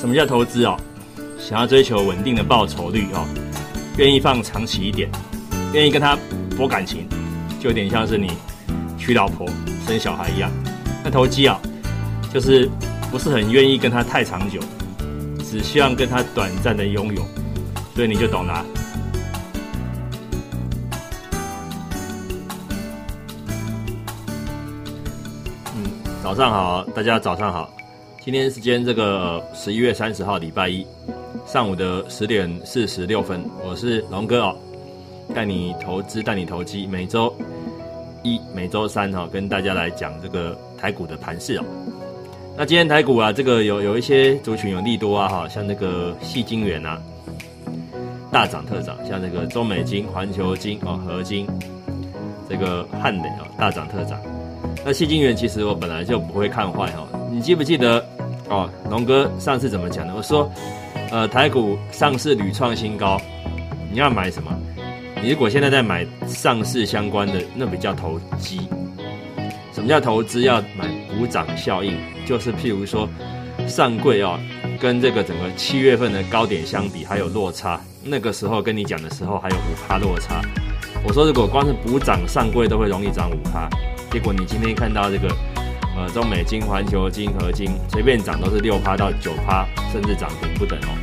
什么叫投资哦？想要追求稳定的报酬率哦，愿意放长期一点，愿意跟他博感情，就有点像是你娶老婆生小孩一样。那投机啊，就是不是很愿意跟他太长久，只希望跟他短暂的拥有，所以你就懂了。嗯，早上好，大家早上好。今天时间这个十一月三十号，礼拜一上午的十点四十六分，我是龙哥哦，带你投资，带你投机，每周一、每周三哈，跟大家来讲这个台股的盘势哦。那今天台股啊，这个有有一些族群有利多啊哈，像那个细金元啊，大涨特涨，像那个中美金、环球金哦、合金，这个汉磊哦，大涨特涨。那谢金元其实我本来就不会看坏哈。你记不记得哦？龙哥上次怎么讲的？我说，呃，台股上市屡创新高，你要买什么？你如果现在在买上市相关的，那比较投机。什么叫投资？要买补涨效应，就是譬如说上柜哦，跟这个整个七月份的高点相比，还有落差。那个时候跟你讲的时候，还有五趴落差。我说如果光是补涨上柜都会容易涨五趴，结果你今天看到这个。呃，中美金、环球金、合金随便涨都是六趴到九趴，甚至涨停不等哦。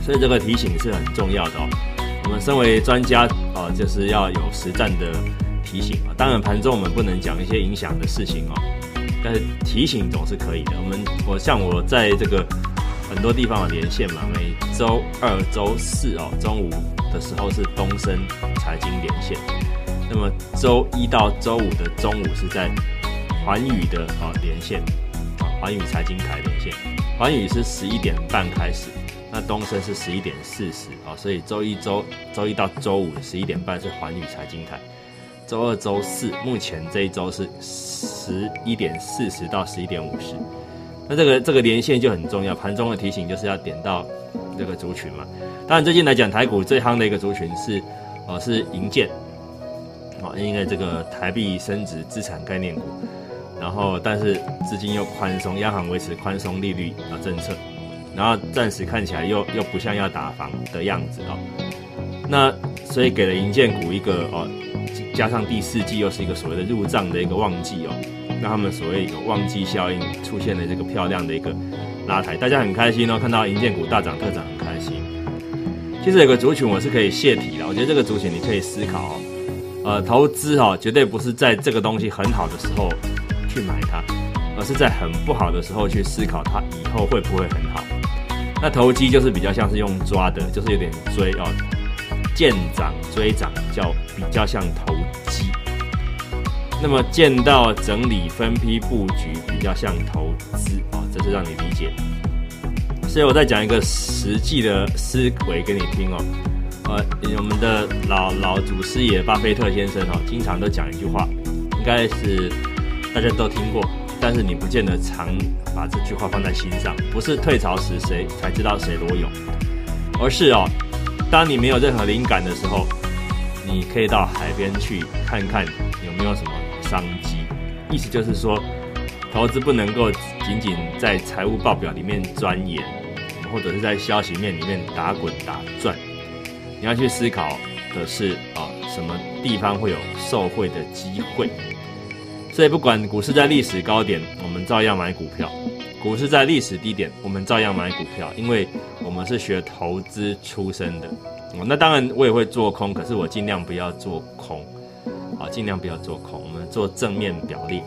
所以这个提醒是很重要的哦。我们身为专家啊，就是要有实战的提醒啊。当然盘中我们不能讲一些影响的事情哦，但是提醒总是可以的。我们我像我在这个很多地方的连线嘛，每周二、周四哦中午的时候是东升财经连线，那么周一到周五的中午是在。环宇的啊连线啊，环宇财经台连线，环宇是十一点半开始，那东升是十一点四十啊，所以周一周周一到周五十一点半是环宇财经台，周二周四目前这一周是十一点四十到十一点五十，那这个这个连线就很重要，盘中的提醒就是要点到这个族群嘛。当然最近来讲台股最夯的一个族群是哦是银建，啊，因为这个台币升值资产概念股。然后，但是资金又宽松，央行维持宽松利率啊政策，然后暂时看起来又又不像要打房的样子哦。那所以给了银建股一个哦，加上第四季又是一个所谓的入账的一个旺季哦，那他们所谓有旺季效应出现了这个漂亮的一个拉抬，大家很开心哦，看到银建股大涨特涨很开心。其实有个族群我是可以泄题的，我觉得这个族群你可以思考哦，呃，投资哦绝对不是在这个东西很好的时候。去买它，而是在很不好的时候去思考它以后会不会很好。那投机就是比较像是用抓的，就是有点追哦，见涨追涨叫比较像投机。那么见到整理分批布局比较像投资啊，这是让你理解。所以我再讲一个实际的思维给你听哦。呃，我们的老老祖师爷巴菲特先生哦，经常都讲一句话，应该是。大家都听过，但是你不见得常把这句话放在心上。不是退潮时谁才知道谁裸泳，而是哦，当你没有任何灵感的时候，你可以到海边去看看有没有什么商机。意思就是说，投资不能够仅仅在财务报表里面钻研，或者是在消息面里面打滚打转。你要去思考的是啊，什么地方会有受贿的机会。所以不管股市在历史高点，我们照样买股票；股市在历史低点，我们照样买股票，因为我们是学投资出身的。那当然我也会做空，可是我尽量不要做空，啊，尽量不要做空，我们做正面表列。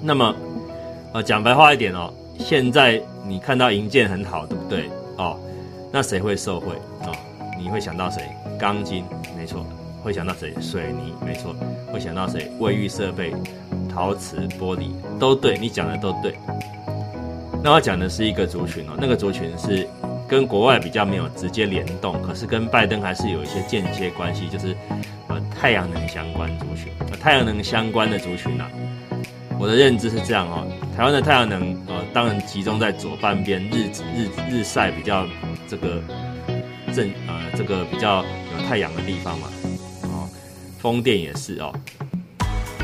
那么，呃，讲白话一点哦，现在你看到银建很好，对不对？哦，那谁会受贿啊？你会想到谁？钢筋，没错。会想到谁？水泥，没错。会想到谁？卫浴设备、陶瓷、玻璃，都对你讲的都对。那我讲的是一个族群哦，那个族群是跟国外比较没有直接联动，可是跟拜登还是有一些间接关系，就是呃太阳能相关族群。太阳能相关的族群啊，我的认知是这样哦，台湾的太阳能呃当然集中在左半边，日日日晒比较这个正呃这个比较有太阳的地方嘛。哦风电也是哦，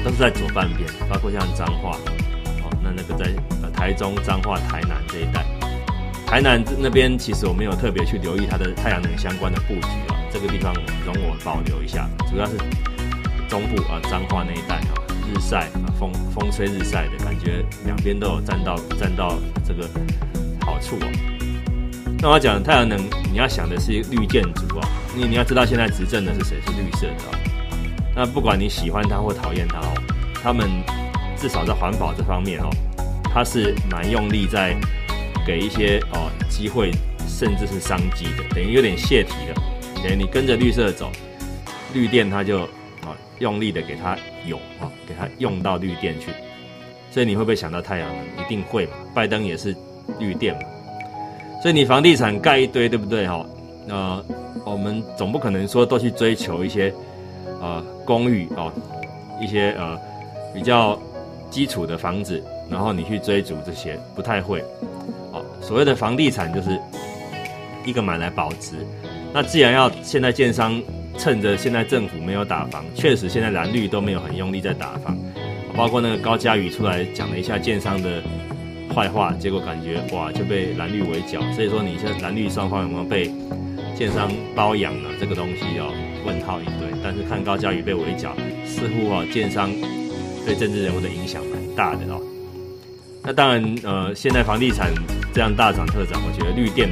都是在左半边，包括像彰化，哦，那那个在呃台中、彰化、台南这一带，台南那边其实我没有特别去留意它的太阳能相关的布局啊，这个地方容我保留一下，主要是中部啊彰化那一带啊，日晒啊风风吹日晒的感觉，两边都有占到占到这个好处哦。那我讲太阳能，你要想的是绿建筑啊，你你要知道现在执政的是谁，是绿色的。那不管你喜欢它或讨厌它哦，他们至少在环保这方面哦，它是蛮用力在给一些哦机会，甚至是商机的，等于有点泄题了。等于你跟着绿色走，绿电它就啊用力的给它涌啊，给它用到绿电去。所以你会不会想到太阳能？一定会嘛。拜登也是绿电嘛。所以你房地产盖一堆，对不对哈？呃，我们总不可能说都去追求一些。呃，公寓哦，一些呃比较基础的房子，然后你去追逐这些不太会哦。所谓的房地产就是一个买来保值。那既然要现在建商趁着现在政府没有打房，确实现在蓝绿都没有很用力在打房，包括那个高嘉宇出来讲了一下建商的坏话，结果感觉哇就被蓝绿围剿。所以说你现在蓝绿双方有没有被建商包养呢？这个东西要问号一堆。但是看高嘉瑜被围剿，似乎啊，建商对政治人物的影响蛮大的哦。那当然，呃，现在房地产这样大涨特涨，我觉得绿电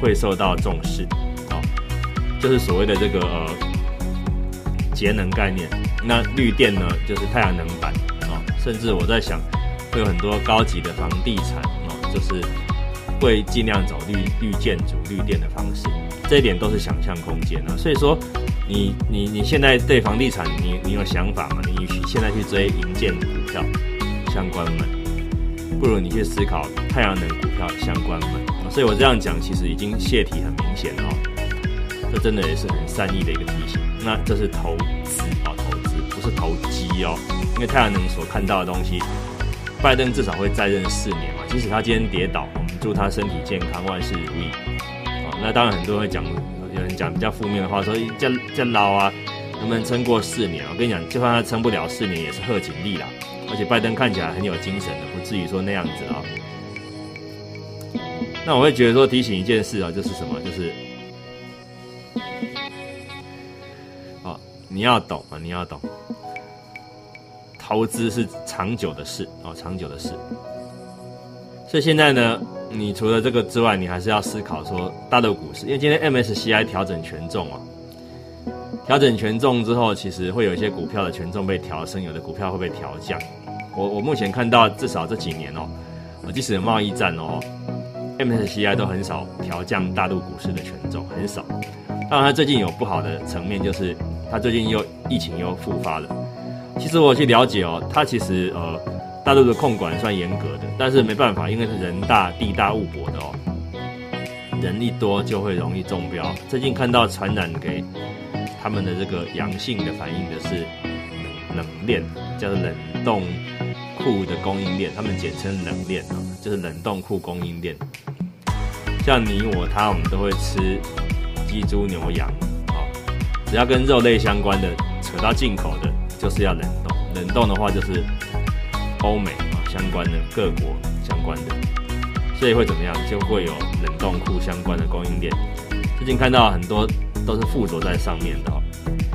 会受到重视，哦，就是所谓的这个呃节能概念。那绿电呢，就是太阳能板哦，甚至我在想，会有很多高级的房地产哦，就是会尽量走绿绿建筑、绿电的方式，这一点都是想象空间啊。所以说。你你你现在对房地产，你你有想法吗？你现在去追银建股票相关吗，不如你去思考太阳能股票相关吗。所以我这样讲，其实已经泄题很明显了。这真的也是很善意的一个提醒。那这是投资啊，投资不是投机哦。因为太阳能所看到的东西，拜登至少会再任四年嘛。即使他今天跌倒，我们祝他身体健康，万事如意。啊，那当然很多人会讲。有人讲比较负面的话，说这这老啊，能不能撑过四年？我跟你讲，就算他撑不了四年，也是贺锦丽啦。而且拜登看起来很有精神的，不至于说那样子啊。那我会觉得说提醒一件事啊，就是什么？就是哦，你要懂啊，你要懂，投资是长久的事哦，长久的事。所以现在呢？你除了这个之外，你还是要思考说大陆股市，因为今天 MSCI 调整权重啊，调整权重之后，其实会有一些股票的权重被调升，有的股票会被调降。我我目前看到至少这几年哦，即使贸易战哦，MSCI 都很少调降大陆股市的权重，很少。当然，它最近有不好的层面，就是它最近又疫情又复发了。其实我去了解哦，它其实呃。大陆的控管算严格的，但是没办法，因为是人大地大物博的哦，人一多就会容易中标。最近看到传染给他们的这个阳性的反应的是冷链，叫做冷冻库的供应链，他们简称冷链啊，就是冷冻库供应链。像你我他，我们都会吃鸡猪牛羊啊，只要跟肉类相关的，扯到进口的，就是要冷冻。冷冻的话就是。欧美啊相关的各国相关的，所以会怎么样？就会有冷冻库相关的供应链。最近看到很多都是附着在上面的哦。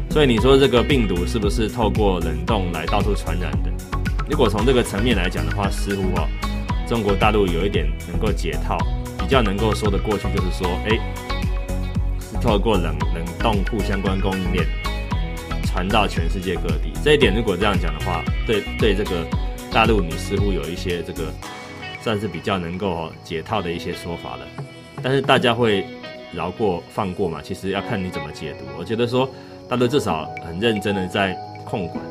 所以你说这个病毒是不是透过冷冻来到处传染的？如果从这个层面来讲的话，似乎哦，中国大陆有一点能够解套，比较能够说得过去，就是说，哎，是透过冷冷冻库相关供应链传到全世界各地。这一点如果这样讲的话，对对这个。大陆，你似乎有一些这个算是比较能够解套的一些说法了，但是大家会饶过放过嘛？其实要看你怎么解读。我觉得说大陆至少很认真的在控管，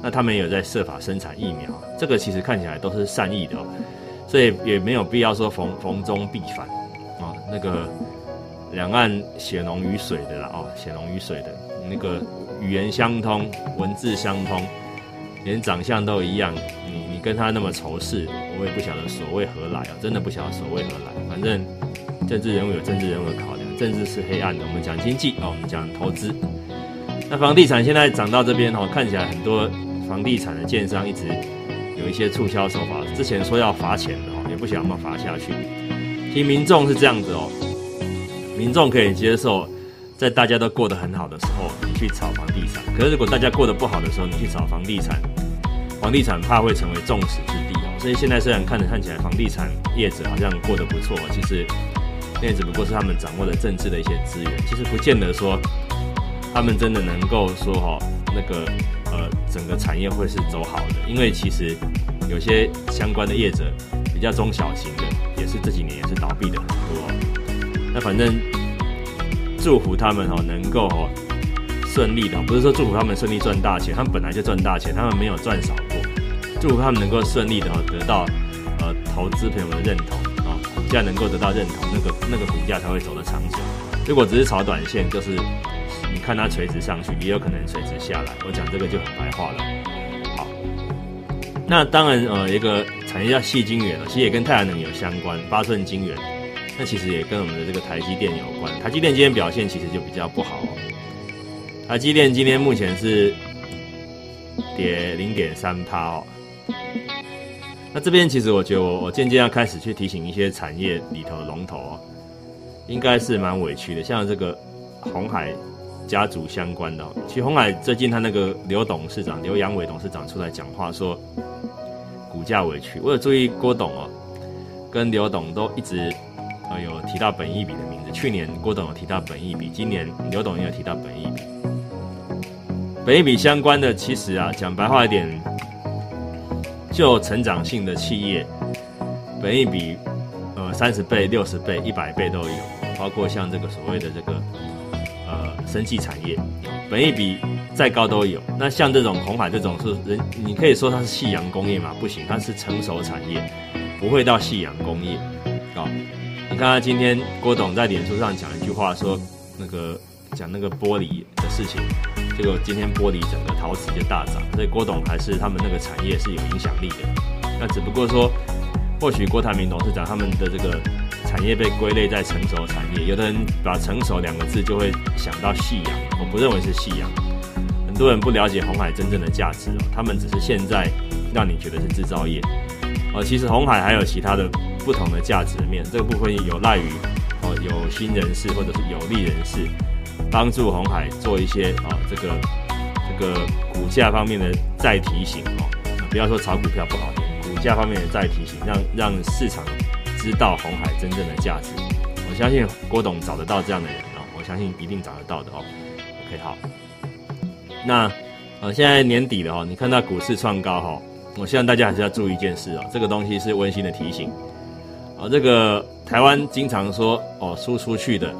那他们也有在设法生产疫苗，这个其实看起来都是善意的哦，所以也没有必要说逢逢中必反啊。那个两岸血浓于水的啦，哦，血浓于水的那个语言相通，文字相通。连长相都一样，你你跟他那么仇视，我也不晓得所谓何来啊！真的不晓得所谓何来。反正政治人物有政治人物的考量，政治是黑暗的。我们讲经济啊，我们讲投资。那房地产现在涨到这边哦，看起来很多房地产的建商一直有一些促销手法，之前说要罚钱的哦，也不想要罚下去。其实民众是这样子哦，民众可以接受，在大家都过得很好的时候，你去炒房地产。可是如果大家过得不好的时候，你去炒房地产，房地产怕会成为众矢之的哦。所以现在虽然看着看起来房地产业者好像过得不错，其实那只不过是他们掌握的政治的一些资源，其实不见得说他们真的能够说哈那个呃整个产业会是走好的，因为其实有些相关的业者比较中小型的。也是这几年也是倒闭的很多，那反正祝福他们哦，能够哦顺利的，不是说祝福他们顺利赚大钱，他们本来就赚大钱，他们没有赚少过，祝福他们能够顺利的得到呃投资朋友的认同啊，股价能够得到认同，那个那个股价才会走得长久。如果只是炒短线，就是你看它垂直上去，也有可能垂直下来。我讲这个就很白话了。好，那当然呃一个。产业叫细晶圆其实也跟太阳能有相关。八寸晶圆，那其实也跟我们的这个台积电有关。台积电今天表现其实就比较不好。台积电今天目前是跌零点三趴哦。那这边其实我觉得我我渐渐要开始去提醒一些产业里头的龙头哦，应该是蛮委屈的。像这个红海家族相关的，其实红海最近他那个刘董事长刘阳伟董事长出来讲话说。股价委屈，我有注意郭董哦，跟刘董都一直有提到本益比的名字。去年郭董有提到本益比，今年刘董也有提到本益比。本益比相关的，其实啊讲白话一点，就成长性的企业，本益比呃三十倍、六十倍、一百倍都有，包括像这个所谓的这个呃生技产业，本益比。再高都有，那像这种红海这种是人，你可以说它是夕阳工业嘛？不行，它是成熟产业，不会到夕阳工业。啊，你看今天郭董在脸书上讲一句话，说那个讲那个玻璃的事情，结果今天玻璃整个陶瓷就大涨，所以郭董还是他们那个产业是有影响力的。那只不过说，或许郭台铭董事长他们的这个产业被归类在成熟产业，有的人把成熟两个字就会想到夕阳，我不认为是夕阳。很多人不了解红海真正的价值哦，他们只是现在让你觉得是制造业哦，其实红海还有其他的不同的价值面，这个部分有赖于哦有心人士或者是有利人士帮助红海做一些啊这个这个股价方面的再提醒哦，不要说炒股票不好听，股价方面的再提醒，让让市场知道红海真正的价值。我相信郭董找得到这样的人哦，我相信一定找得到的哦。OK，好。那，呃，现在年底了哈，你看到股市创高哈，我希望大家还是要注意一件事哦，这个东西是温馨的提醒，啊，这个台湾经常说哦，输出去的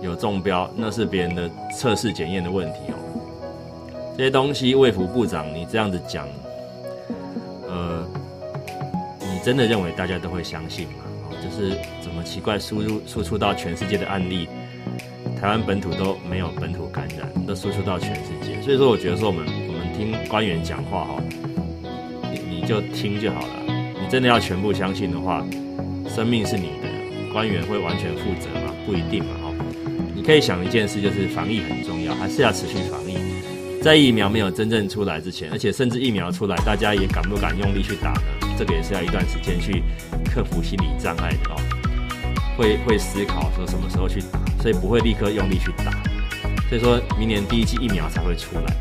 有中标，那是别人的测试检验的问题哦，这些东西卫福部长你这样子讲，呃，你真的认为大家都会相信吗？哦，就是怎么奇怪输入输出到全世界的案例？台湾本土都没有本土感染，都输出到全世界。所以说，我觉得说我们我们听官员讲话哈，你你就听就好了。真的要全部相信的话，生命是你的，官员会完全负责吗？不一定嘛哈。你可以想一件事，就是防疫很重要，还是要持续防疫。在疫苗没有真正出来之前，而且甚至疫苗出来，大家也敢不敢用力去打呢？这个也是要一段时间去克服心理障碍的哦。会会思考说什么时候去打。所以不会立刻用力去打，所以说明年第一季疫苗才会出来。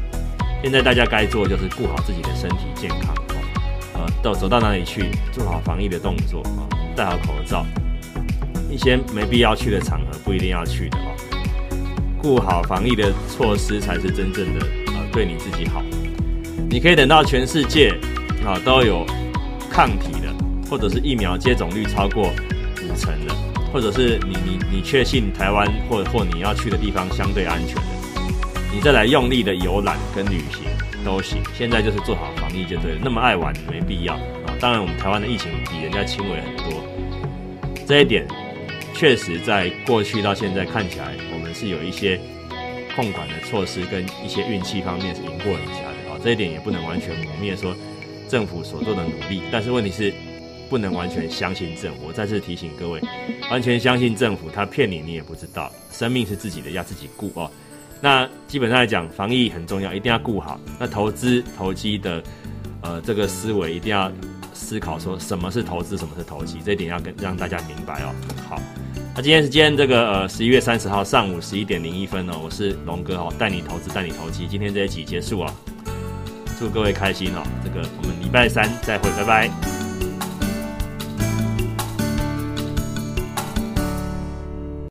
现在大家该做就是顾好自己的身体健康，呃，到走到哪里去做好防疫的动作啊，戴好口罩，一些没必要去的场合不一定要去的哦。顾好防疫的措施才是真正的呃对你自己好。你可以等到全世界啊都有抗体的，或者是疫苗接种率超过五成的。或者是你你你确信台湾或或你要去的地方相对安全的，你再来用力的游览跟旅行都行。现在就是做好防疫就对了。那么爱玩没必要啊。当然我们台湾的疫情比人家轻微很多，这一点确实在过去到现在看起来，我们是有一些控管的措施跟一些运气方面是赢过人家的啊。这一点也不能完全抹灭说政府所做的努力，但是问题是。不能完全相信政府。我再次提醒各位，完全相信政府，他骗你，你也不知道。生命是自己的，要自己顾哦。那基本上来讲，防疫很重要，一定要顾好。那投资投机的，呃，这个思维一定要思考说什么是投资，什么是投机，这一点要跟让大家明白哦。好，那今天是今天这个呃十一月三十号上午十一点零一分哦，我是龙哥哦，带你投资，带你投机。今天这一集结束啊，祝各位开心哦。这个我们礼拜三再会，拜拜。